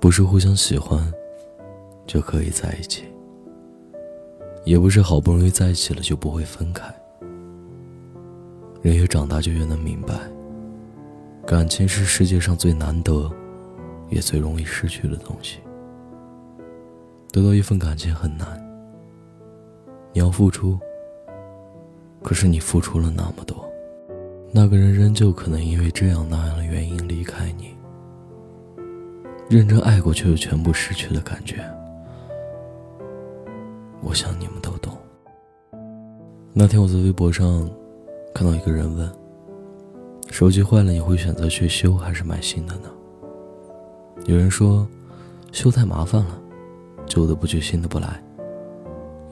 不是互相喜欢就可以在一起，也不是好不容易在一起了就不会分开。人越长大就越能明白，感情是世界上最难得，也最容易失去的东西。得到一份感情很难，你要付出，可是你付出了那么多，那个人仍旧可能因为这样那样的原因离开你。认真爱过却又全部失去的感觉，我想你们都懂。那天我在微博上看到一个人问：“手机坏了，你会选择去修还是买新的呢？”有人说：“修太麻烦了，旧的不去，新的不来。”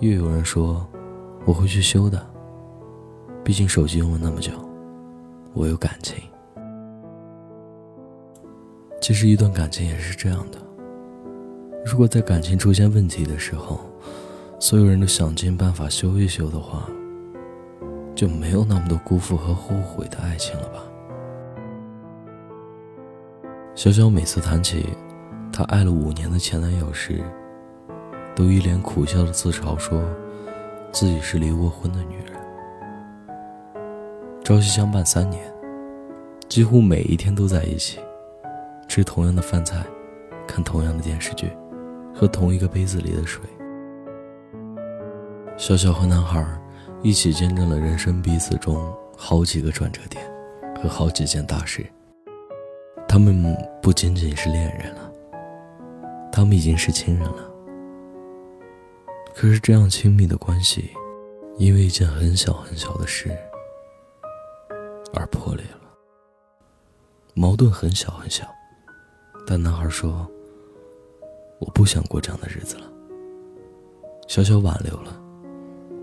又有人说：“我会去修的，毕竟手机用了那么久，我有感情。”其实，一段感情也是这样的。如果在感情出现问题的时候，所有人都想尽办法修一修的话，就没有那么多辜负和后悔的爱情了吧？小小每次谈起她爱了五年的前男友时，都一脸苦笑的自嘲，说自己是离过婚的女人。朝夕相伴三年，几乎每一天都在一起。吃同样的饭菜，看同样的电视剧，喝同一个杯子里的水。小小和男孩一起见证了人生彼此中好几个转折点和好几件大事。他们不仅仅是恋人了，他们已经是亲人了。可是这样亲密的关系，因为一件很小很小的事而破裂了。矛盾很小很小。但男孩说：“我不想过这样的日子了。”小小挽留了，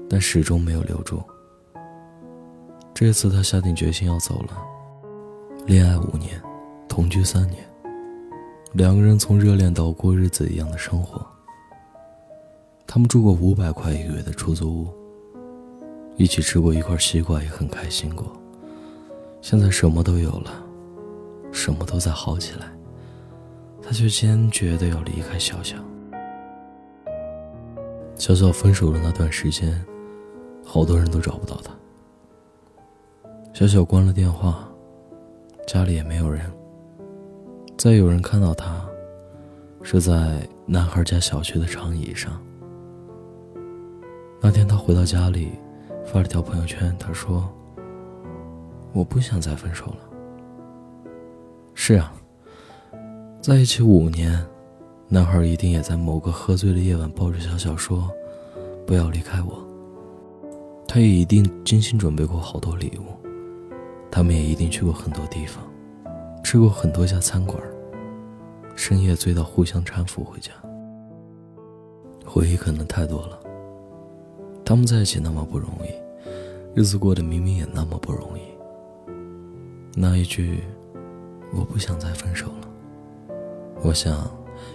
但始终没有留住。这次他下定决心要走了。恋爱五年，同居三年，两个人从热恋到过日子一样的生活。他们住过五百块一个月的出租屋，一起吃过一块西瓜，也很开心过。现在什么都有了，什么都在好起来。他却坚决的要离开小小。小小分手的那段时间，好多人都找不到他。小小关了电话，家里也没有人。再有人看到他，是在男孩家小区的长椅上。那天他回到家里，发了条朋友圈，他说：“我不想再分手了。”是啊。在一起五年，男孩一定也在某个喝醉的夜晚抱着小小说：“不要离开我。”他也一定精心准备过好多礼物，他们也一定去过很多地方，吃过很多家餐馆，深夜醉到互相搀扶回家。回忆可能太多了，他们在一起那么不容易，日子过得明明也那么不容易。那一句“我不想再分手了”。我想，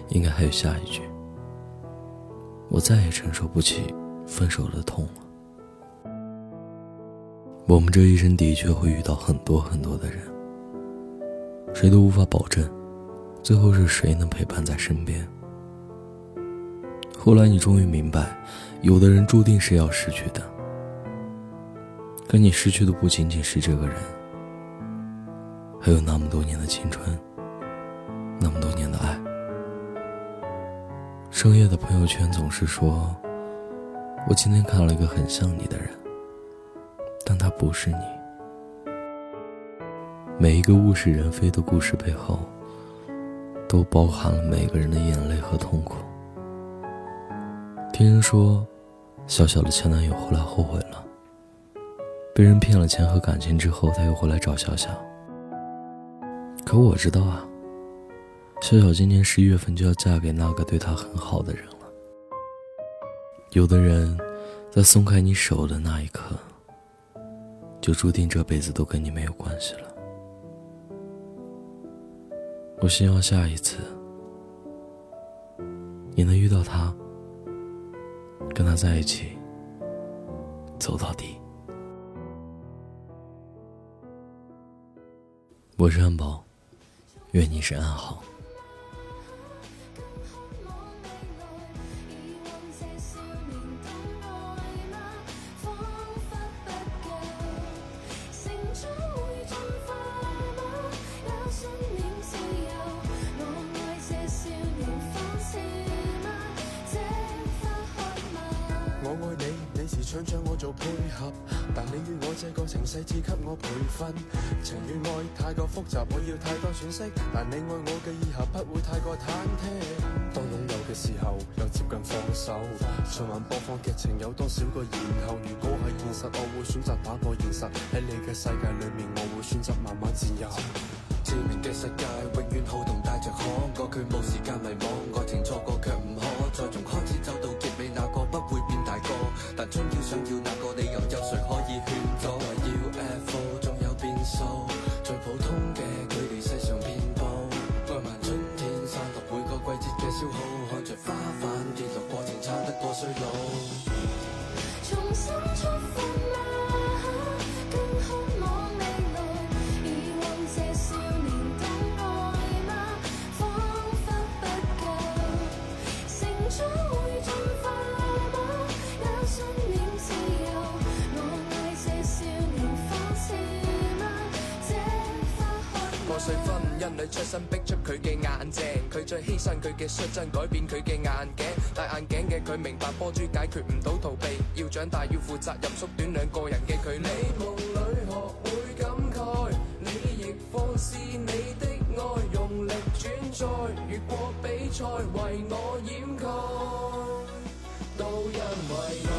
应该还有下一句。我再也承受不起分手的痛了。我们这一生的确会遇到很多很多的人，谁都无法保证，最后是谁能陪伴在身边。后来你终于明白，有的人注定是要失去的，可你失去的不仅仅是这个人，还有那么多年的青春。那么多年的爱，深夜的朋友圈总是说：“我今天看了一个很像你的人，但他不是你。”每一个物是人非的故事背后，都包含了每个人的眼泪和痛苦。听人说，小小的前男友后来后悔了，被人骗了钱和感情之后，他又回来找小小。可我知道啊。小小今年十一月份就要嫁给那个对她很好的人了。有的人，在松开你手的那一刻，就注定这辈子都跟你没有关系了。我希望下一次，你能遇到他，跟他在一起，走到底。我是安宝，愿你是安好。想将我做配合，但你与我这个情势只给我培训。情与爱太过复杂，我要太多喘息，但你爱我嘅以后不会太过忐忑。当拥有嘅时候，又接近放手。循环播放剧情有多少个然后？如果系现实，我会选择打破现实。喺你嘅世界里面，我会选择慢慢占有。照明嘅世界永远好动带着可，我却冇时间迷惘，爱情碎婚姻里出身逼出佢嘅眼镜，佢再牺牲佢嘅率真，改变佢嘅眼镜。戴眼镜嘅佢明白波珠解决唔到逃避，要长大要负责任，缩短两个人嘅距离。你梦里学会感慨，你亦放肆你的爱，用力转载，越过比赛为我掩盖，都因为爱。